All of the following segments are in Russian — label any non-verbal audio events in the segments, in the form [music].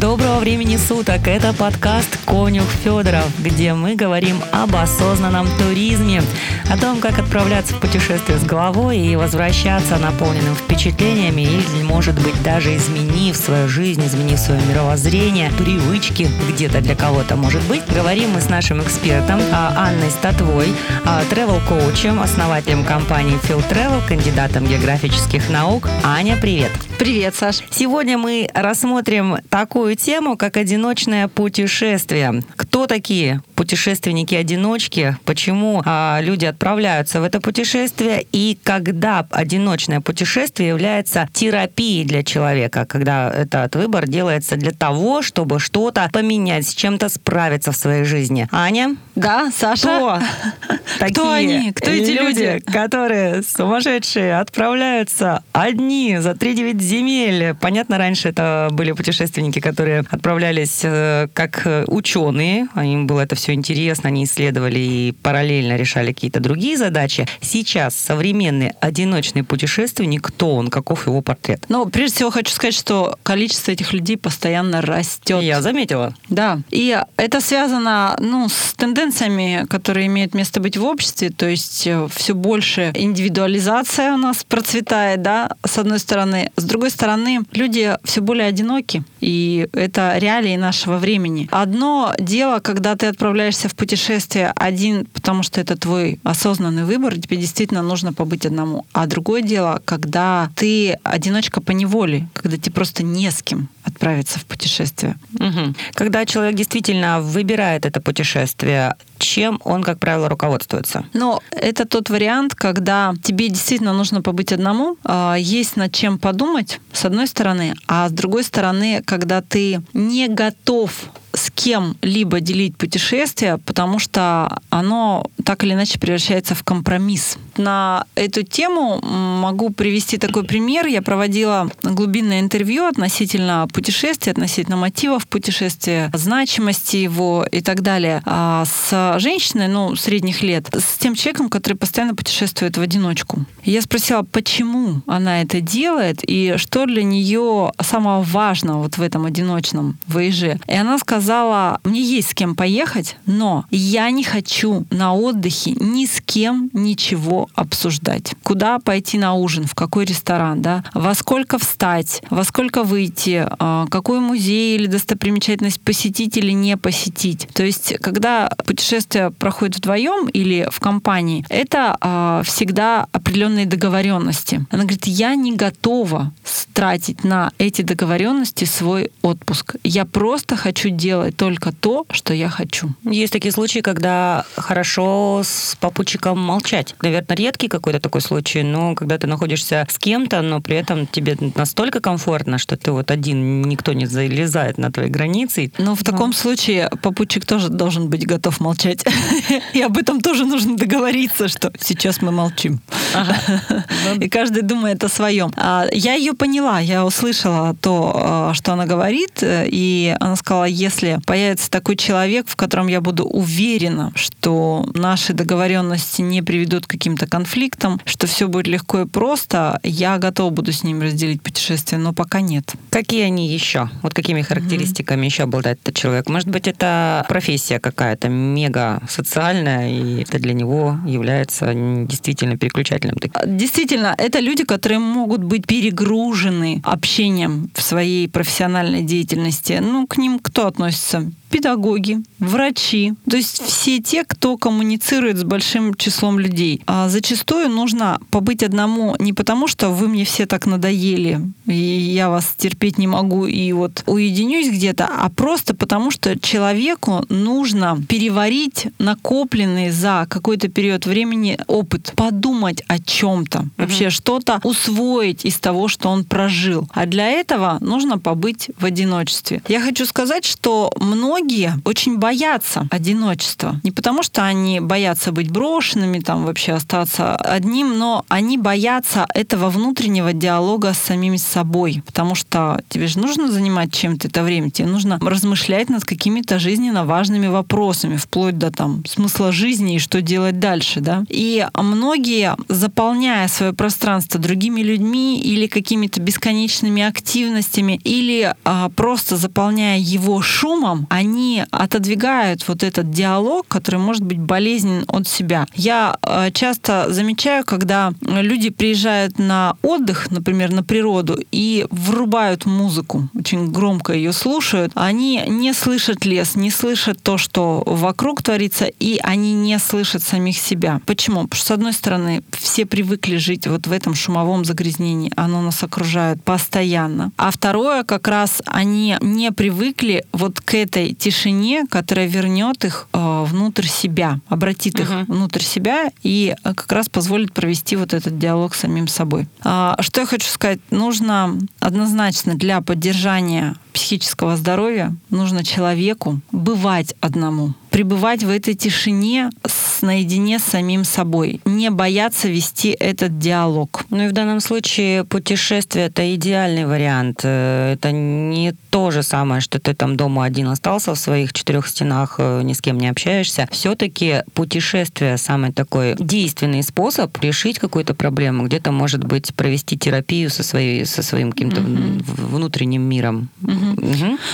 Доброго времени суток! Это подкаст «Конюх Федоров», где мы говорим об осознанном туризме, о том, как отправляться в путешествие с головой и возвращаться наполненным впечатлениями или, может быть, даже изменив свою жизнь, изменив свое мировоззрение, привычки где-то для кого-то, может быть. Говорим мы с нашим экспертом а, Анной Статвой, тревел-коучем, основателем компании Phil Travel, кандидатом географических наук. Аня, привет! Привет, Саш! Сегодня мы рассмотрим такую тему, как одиночное путешествие. Кто такие путешественники-одиночки? Почему а, люди отправляются в это путешествие? И когда одиночное путешествие является терапией для человека? Когда этот выбор делается для того, чтобы что-то поменять, с чем-то справиться в своей жизни. Аня? Да, Саша? Кто? [laughs] Кто они? Кто эти люди? Которые сумасшедшие отправляются одни за 3-9 земель. Понятно, раньше это были путешественники, которые отправлялись э, как ученые, им было это все интересно, они исследовали и параллельно решали какие-то другие задачи. Сейчас современный одиночный путешественник, кто он, каков его портрет? Ну, прежде всего хочу сказать, что количество этих людей постоянно растет. Я заметила. Да. И это связано ну, с тенденциями, которые имеют место быть в обществе, то есть э, все больше индивидуализация у нас процветает, да, с одной стороны. С другой стороны, люди все более одиноки, и это реалии нашего времени. Одно дело, когда ты отправляешься в путешествие один, потому что это твой осознанный выбор, тебе действительно нужно побыть одному. А другое дело, когда ты одиночка по неволе, когда тебе просто не с кем отправиться в путешествие. Угу. Когда человек действительно выбирает это путешествие, чем он, как правило, руководствуется? Ну, это тот вариант, когда тебе действительно нужно побыть одному, а, есть над чем подумать, с одной стороны, а с другой стороны, когда ты не готов с кем-либо делить путешествие, потому что оно так или иначе превращается в компромисс. На эту тему могу привести такой пример. Я проводила глубинное интервью относительно путешествия, относительно мотивов путешествия, значимости его и так далее а, с женщиной, ну, средних лет, с тем человеком, который постоянно путешествует в одиночку. Я спросила, почему она это делает и что для нее самого важного вот в этом одиночном воеже. И она сказала, сказала, мне есть с кем поехать, но я не хочу на отдыхе ни с кем ничего обсуждать. Куда пойти на ужин, в какой ресторан, да, во сколько встать, во сколько выйти, а, какой музей или достопримечательность посетить или не посетить. То есть, когда путешествие проходит вдвоем или в компании, это а, всегда определенные договоренности. Она говорит, я не готова тратить на эти договоренности свой отпуск. Я просто хочу делать делать только то, что я хочу. Есть такие случаи, когда хорошо с попутчиком молчать. Наверное, редкий какой-то такой случай, но когда ты находишься с кем-то, но при этом тебе настолько комфортно, что ты вот один, никто не залезает на твои границы. Но в таком случае попутчик тоже должен быть готов молчать. [laughs] И об этом тоже нужно договориться, что сейчас мы молчим. [laughs] И каждый думает о своем. А я ее поняла, я услышала то, а, что она говорит, и она сказала, если если появится такой человек, в котором я буду уверена, что наши договоренности не приведут к каким-то конфликтам, что все будет легко и просто, я готова буду с ним разделить путешествие, но пока нет. Какие они еще? Вот какими характеристиками mm-hmm. еще обладает этот человек? Может быть, это профессия какая-то мега социальная, и это для него является действительно переключателем. Действительно, это люди, которые могут быть перегружены общением в своей профессиональной деятельности. Ну, к ним кто относится? som педагоги, врачи, то есть все те, кто коммуницирует с большим числом людей. А зачастую нужно побыть одному не потому, что вы мне все так надоели, и я вас терпеть не могу, и вот уединюсь где-то, а просто потому, что человеку нужно переварить накопленный за какой-то период времени опыт, подумать о чем-то, mm-hmm. вообще что-то усвоить из того, что он прожил. А для этого нужно побыть в одиночестве. Я хочу сказать, что многие многие очень боятся одиночества. Не потому, что они боятся быть брошенными, там вообще остаться одним, но они боятся этого внутреннего диалога с самим собой. Потому что тебе же нужно занимать чем-то это время, тебе нужно размышлять над какими-то жизненно важными вопросами, вплоть до там смысла жизни и что делать дальше, да. И многие, заполняя свое пространство другими людьми или какими-то бесконечными активностями, или а, просто заполняя его шумом, они отодвигают вот этот диалог, который может быть болезнен от себя. Я а, часто замечаю, когда люди приезжают на отдых, например, на природу, и врубают музыку, очень громко ее слушают, они не слышат лес, не слышат то, что вокруг творится, и они не слышат самих себя. Почему? Потому что, с одной стороны, все привыкли жить вот в этом шумовом загрязнении, оно нас окружает постоянно. А второе, как раз они не привыкли вот к этой тишине, которая вернет их э, внутрь себя, обратит их uh-huh. внутрь себя и э, как раз позволит провести вот этот диалог с самим собой. А, что я хочу сказать? Нужно однозначно для поддержания психического здоровья нужно человеку бывать одному пребывать в этой тишине с, наедине с самим собой, не бояться вести этот диалог. Ну и в данном случае путешествие это идеальный вариант. Э, это не то же самое, что ты там дома один остался в своих четырех стенах, э, ни с кем не общаешься. Все-таки путешествие самый такой действенный способ решить какую-то проблему, где-то, может быть, провести терапию со, своей, со своим каким-то угу. внутренним миром.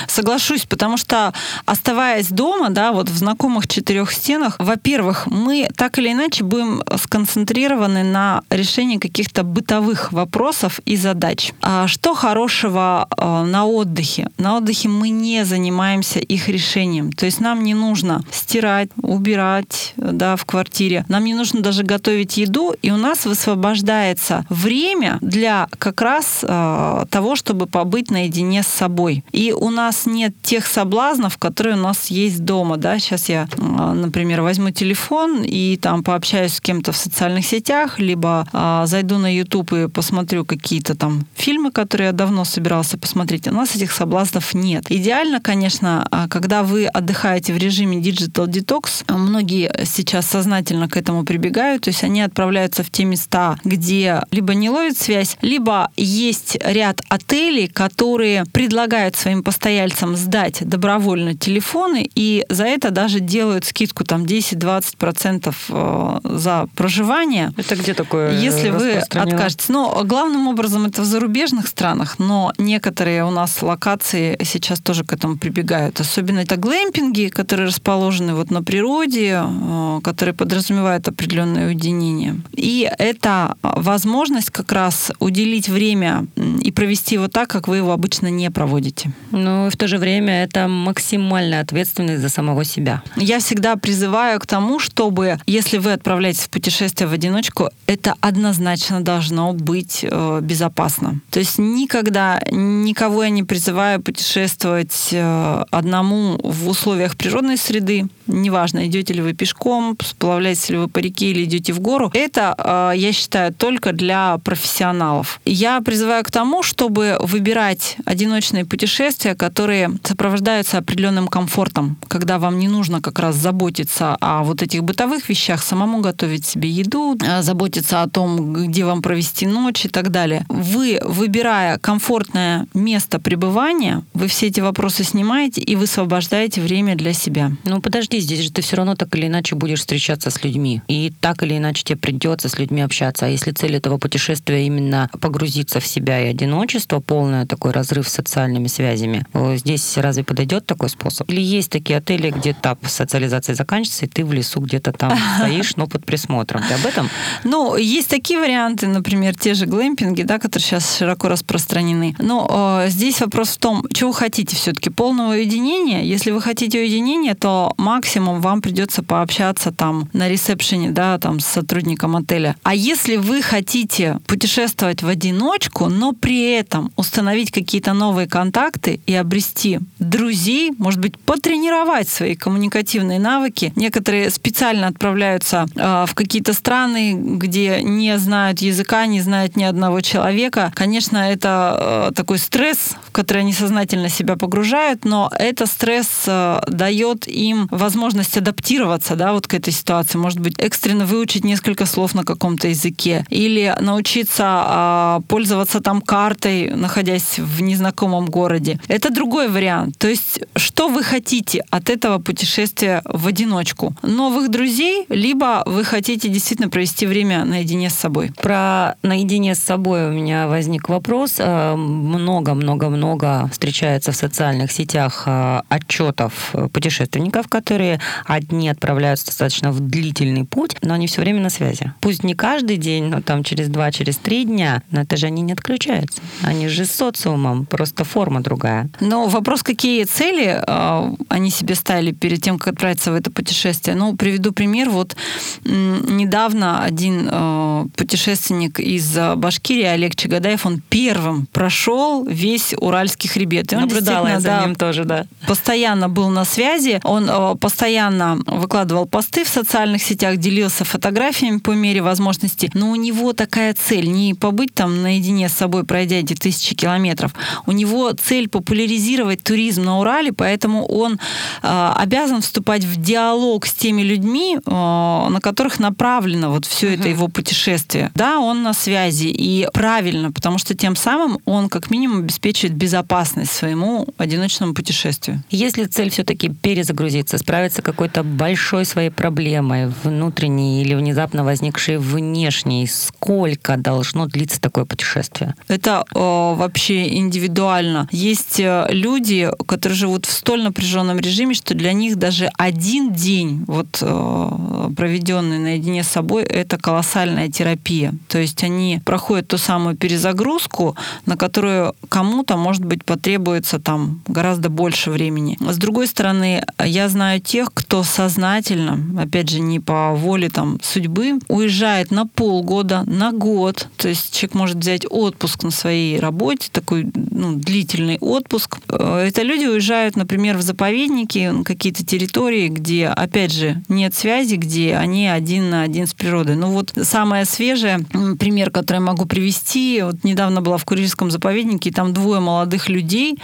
Соглашусь, потому что оставаясь дома, да, вот в знакомых четырех стенах, во-первых, мы так или иначе будем сконцентрированы на решении каких-то бытовых вопросов и задач. А что хорошего э, на отдыхе? На отдыхе мы не занимаемся их решением. То есть нам не нужно стирать, убирать да, в квартире. Нам не нужно даже готовить еду, и у нас высвобождается время для как раз э, того, чтобы побыть наедине с собой. И у нас нет тех соблазнов, которые у нас есть дома. Да? Сейчас я, а, например, возьму телефон и там пообщаюсь с кем-то в социальных сетях, либо а, зайду на YouTube и посмотрю какие-то там фильмы, которые я давно собирался посмотреть. У нас этих соблазнов нет. Идеально, конечно, а, когда вы отдыхаете в режиме Digital Detox, многие сейчас сознательно к этому прибегают, то есть они отправляются в те места, где либо не ловит связь, либо есть ряд отелей, которые предлагают своим постояльцам сдать добровольно телефоны, и за это даже даже делают скидку там 10-20% э, за проживание. Это где такое Если вы откажетесь. Но главным образом это в зарубежных странах, но некоторые у нас локации сейчас тоже к этому прибегают. Особенно это глэмпинги, которые расположены вот на природе, э, которые подразумевают определенное уединение. И это возможность как раз уделить время и провести его так, как вы его обычно не проводите. Ну и в то же время это максимальная ответственность за самого себя. Я всегда призываю к тому, чтобы, если вы отправляетесь в путешествие в одиночку, это однозначно должно быть э, безопасно. То есть никогда никого я не призываю путешествовать э, одному в условиях природной среды. Неважно, идете ли вы пешком, сплавляетесь ли вы по реке или идете в гору. Это, э, я считаю, только для профессионалов. Я призываю к тому, чтобы выбирать одиночные путешествия, которые сопровождаются определенным комфортом, когда вам не нужно как раз заботиться о вот этих бытовых вещах, самому готовить себе еду, э, заботиться о том, где вам провести ночь и так далее. Вы, выбирая комфортное место пребывания, вы все эти вопросы снимаете и высвобождаете время для себя. Ну подожди, здесь же ты все равно так или иначе будешь встречаться с людьми. И так или иначе тебе придется с людьми общаться. А если цель этого путешествия именно погрузиться в себя и одиночество, полное такой разрыв с социальными связями, здесь разве подойдет такой способ? Или есть такие отели, где та этап социализации заканчивается, и ты в лесу где-то там [laughs] стоишь, но под присмотром. Ты об этом? Ну, есть такие варианты, например, те же глэмпинги, да, которые сейчас широко распространены. Но э, здесь вопрос в том, чего вы хотите все-таки? Полного уединения? Если вы хотите уединения, то максимум максимум вам придется пообщаться там на ресепшене, да, там с сотрудником отеля. А если вы хотите путешествовать в одиночку, но при этом установить какие-то новые контакты и обрести друзей, может быть, потренировать свои коммуникативные навыки. Некоторые специально отправляются э, в какие-то страны, где не знают языка, не знают ни одного человека. Конечно, это э, такой стресс, в который они сознательно себя погружают, но это стресс э, дает им возможность адаптироваться, да, вот к этой ситуации. Может быть, экстренно выучить несколько слов на каком-то языке или научиться пользоваться там картой, находясь в незнакомом городе. Это другой вариант. То есть, что вы хотите от этого путешествия в одиночку? Новых друзей, либо вы хотите действительно провести время наедине с собой? Про наедине с собой у меня возник вопрос. Много-много-много э, встречается в социальных сетях э, отчетов путешественников, которые одни отправляются достаточно в длительный путь, но они все время на связи. Пусть не каждый день, но там через два, через три дня, но это же они не отключаются. Они же с социумом, просто форма другая. Но вопрос, какие цели э, они себе ставили перед тем, как отправиться в это путешествие. Ну, приведу пример. Вот недавно один э, путешественник из Башкирии, Олег Чагадаев, он первым прошел весь Уральский хребет. И он Наблюдала я за да, ним тоже, да. Постоянно был на связи. Он э, постоянно выкладывал посты в социальных сетях, делился фотографиями по мере возможности. Но у него такая цель не побыть там наедине с собой, пройдя эти тысячи километров. У него цель популяризировать туризм на Урале, поэтому он э, обязан вступать в диалог с теми людьми, э, на которых направлено вот все uh-huh. это его путешествие. Да, он на связи и правильно, потому что тем самым он как минимум обеспечивает безопасность своему одиночному путешествию. Если цель все-таки перезагрузиться, справиться с какой-то большой своей проблемой, внутренней или внезапно возникшей внешней, сколько должно длиться такое путешествие? Это э, вообще индивидуально. Есть э, люди, которые живут в столь напряженном режиме, что для них даже один день, вот э, проведенный наедине с собой, это колоссальная терапия. То есть они проходят ту самую перезагрузку, на которую кому-то, может быть, потребуется там гораздо больше времени. С другой стороны, я знаю тех, кто сознательно, опять же, не по воле там судьбы, уезжает на полгода, на год. То есть человек может взять отпуск на своей работе, такой ну, длительный отпуск. Э, это люди уезжают, например, в заповедники, какие-то территории, где, опять же, нет связи, где они один на один с природой. Ну вот самое свежее пример, который я могу привести, вот недавно была в Курильском заповеднике, и там двое молодых людей,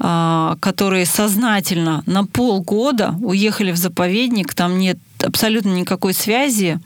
а, которые сознательно на полгода уехали в заповедник, там нет абсолютно никакой связи,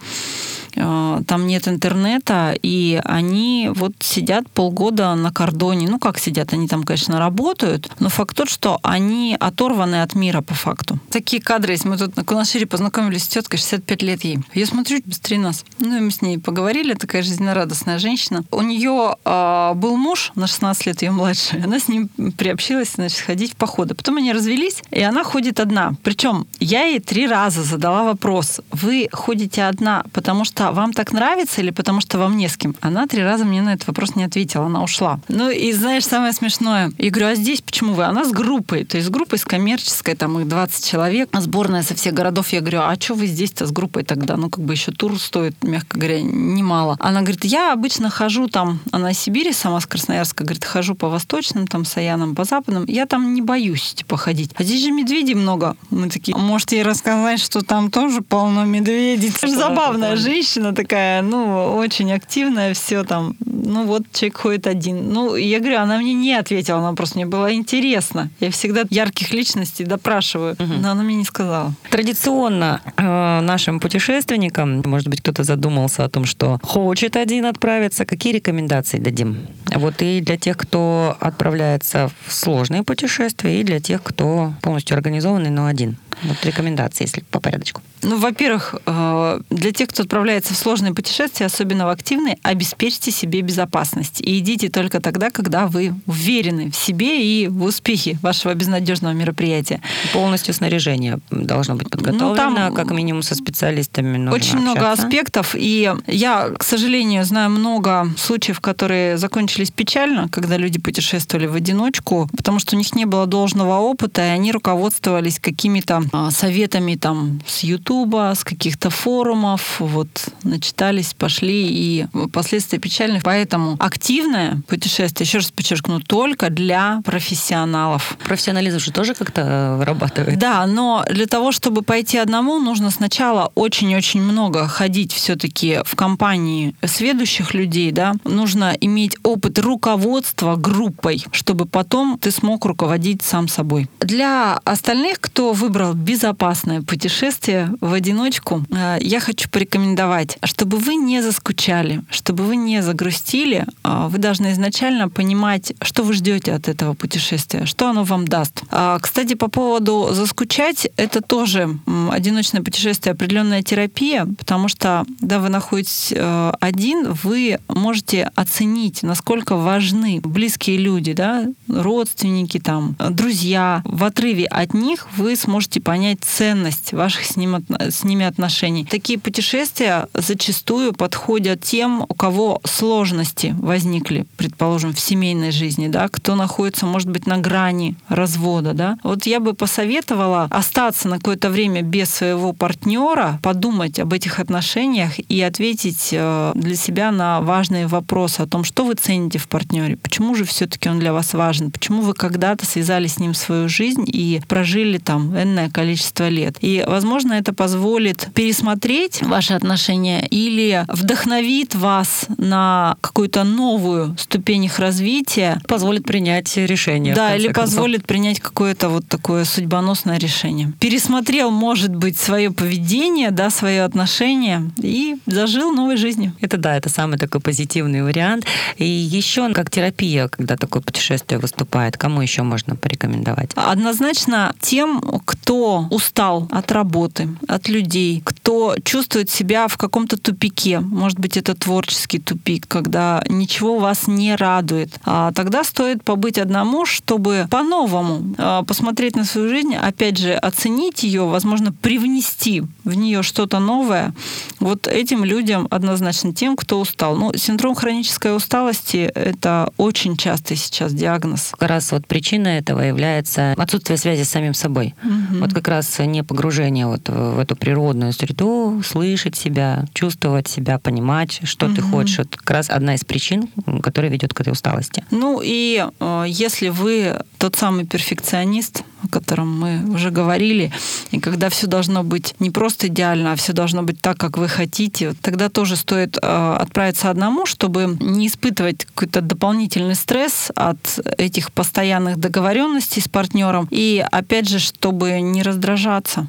там нет интернета, и они вот сидят полгода на кордоне. Ну, как сидят? Они там, конечно, работают, но факт тот, что они оторваны от мира по факту. Такие кадры есть. Мы тут на Кунашире познакомились с теткой, 65 лет ей. Я смотрю, быстрее нас. Ну, и мы с ней поговорили, такая жизнерадостная женщина. У нее э, был муж на 16 лет, ее младше. Она с ним приобщилась, значит, ходить в походы. Потом они развелись, и она ходит одна. Причем я ей три раза задала вопрос. Вы ходите одна, потому что вам так нравится или потому что вам не с кем? Она три раза мне на этот вопрос не ответила, она ушла. Ну и знаешь, самое смешное, я говорю, а здесь почему вы? Она с группой, то есть с группой с коммерческой, там их 20 человек, сборная со всех городов. Я говорю, а что вы здесь-то с группой тогда? Ну как бы еще тур стоит, мягко говоря, немало. Она говорит, я обычно хожу там, она из Сибири, сама с Красноярска, говорит, хожу по восточным, там, Саянам, по западным. Я там не боюсь, типа, ходить. А здесь же медведей много. Мы такие, может ей рассказать, что там тоже полно медведей? Забавная женщина женщина такая, ну, очень активная, все там. Ну, вот человек ходит один. Ну, я говорю, она мне не ответила, она просто мне было интересно. Я всегда ярких личностей допрашиваю, угу. но она мне не сказала. Традиционно э, нашим путешественникам, может быть, кто-то задумался о том, что хочет один отправиться, какие рекомендации дадим? Вот и для тех, кто отправляется в сложные путешествия, и для тех, кто полностью организованный, но один. Вот рекомендации, если по порядочку. Ну, во-первых, э, для тех, кто отправляется в сложные путешествия, особенно в активные, обеспечьте себе безопасность. И идите только тогда, когда вы уверены в себе и в успехе вашего безнадежного мероприятия. Полностью снаряжение должно быть подготовлено, ну, там как минимум со специалистами. Нужно очень общаться. много аспектов. И я, к сожалению, знаю много случаев, которые закончились печально, когда люди путешествовали в одиночку, потому что у них не было должного опыта, и они руководствовались какими-то а, советами там с Ютуба, с каких-то форумов, вот начитались, пошли, и последствия печальных. Поэтому активное путешествие, еще раз подчеркну, только для профессионалов. Профессионализм же тоже как-то э, вырабатывает. Да, но для того, чтобы пойти одному, нужно сначала очень-очень много ходить все-таки в компании сведущих людей, да, нужно иметь опыт руководства группой, чтобы потом ты смог руководить сам собой. Для остальных, кто выбрал безопасное путешествие в одиночку, э, я хочу порекомендовать, чтобы вы не заскучали, чтобы вы не загрустили, а вы должны изначально понимать, что вы ждете от этого путешествия, что оно вам даст. А, кстати, по поводу заскучать, это тоже одиночное путешествие, определенная терапия, потому что, да, вы находитесь э, один, вы можете оценить, насколько важны близкие люди, да, родственники, там, друзья. В отрыве от них вы сможете понять ценность ваших с, ним, с ними отношений. Такие путешествия зачастую подходят тем, у кого сложности возникли, предположим, в семейной жизни, да, кто находится, может быть, на грани развода, да. Вот я бы посоветовала остаться на какое-то время без своего партнера, подумать об этих отношениях и ответить э, для себя на важные вопросы о том, что вы цените в партнере, почему же все-таки он для вас важен, почему вы когда-то связали с ним свою жизнь и прожили там энное количество лет. И, возможно, это позволит пересмотреть ваши отношения или вдохновит вас на какую-то новую ступень их развития. Позволит принять решение. Да, или концов. позволит принять какое-то вот такое судьбоносное решение. Пересмотрел, может быть, свое поведение, да, свое отношение и зажил новой жизнью. Это да, это самый такой позитивный вариант. И еще как терапия, когда такое путешествие выступает, кому еще можно порекомендовать? Однозначно тем, кто устал от работы, от людей, кто чувствует себя в каком-то тупике. Может быть, это творческий тупик, когда ничего вас не радует. А тогда стоит побыть одному, чтобы по-новому а, посмотреть на свою жизнь, опять же, оценить ее, возможно, привнести в нее что-то новое. Вот этим людям однозначно тем, кто устал. Ну, синдром хронической усталости — это очень частый сейчас диагноз. Как раз вот причина этого является отсутствие связи с самим собой. Угу. Вот как раз не погружение вот в эту природную среду, слышать себя, чувствовать себя, понимать, что угу. ты хочешь. Вот как раз одна из причин, которая ведет к этой усталости. Ну и э, если вы тот самый перфекционист, о котором мы уже говорили, и когда все должно быть не просто идеально, а все должно быть так, как вы хотите, тогда тоже стоит э, отправиться одному, чтобы не испытывать какой-то дополнительный стресс от этих постоянных договоренностей с партнером, и опять же, чтобы не раздражаться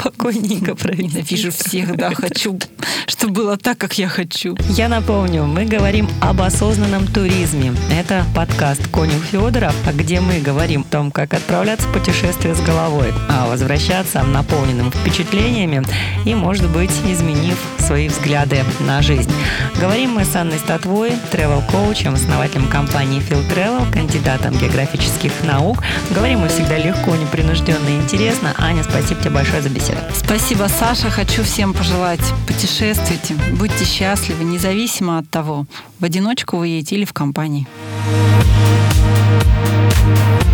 спокойненько [laughs] провести. Ненавижу всех, да, [laughs] хочу, чтобы было так, как я хочу. Я напомню, мы говорим об осознанном туризме. Это подкаст «Конюх Федоров», где мы говорим о том, как отправляться в путешествие с головой, а возвращаться наполненным впечатлениями и, может быть, изменив свои взгляды на жизнь. Говорим мы с Анной Статвой, тревел-коучем, основателем компании Field Travel, кандидатом географических наук. Говорим мы всегда легко, непринужденно и интересно. Аня, спасибо тебе большое за беседу беседу. Спасибо, Саша. Хочу всем пожелать путешествуйте, будьте счастливы, независимо от того, в одиночку вы едете или в компании. thank you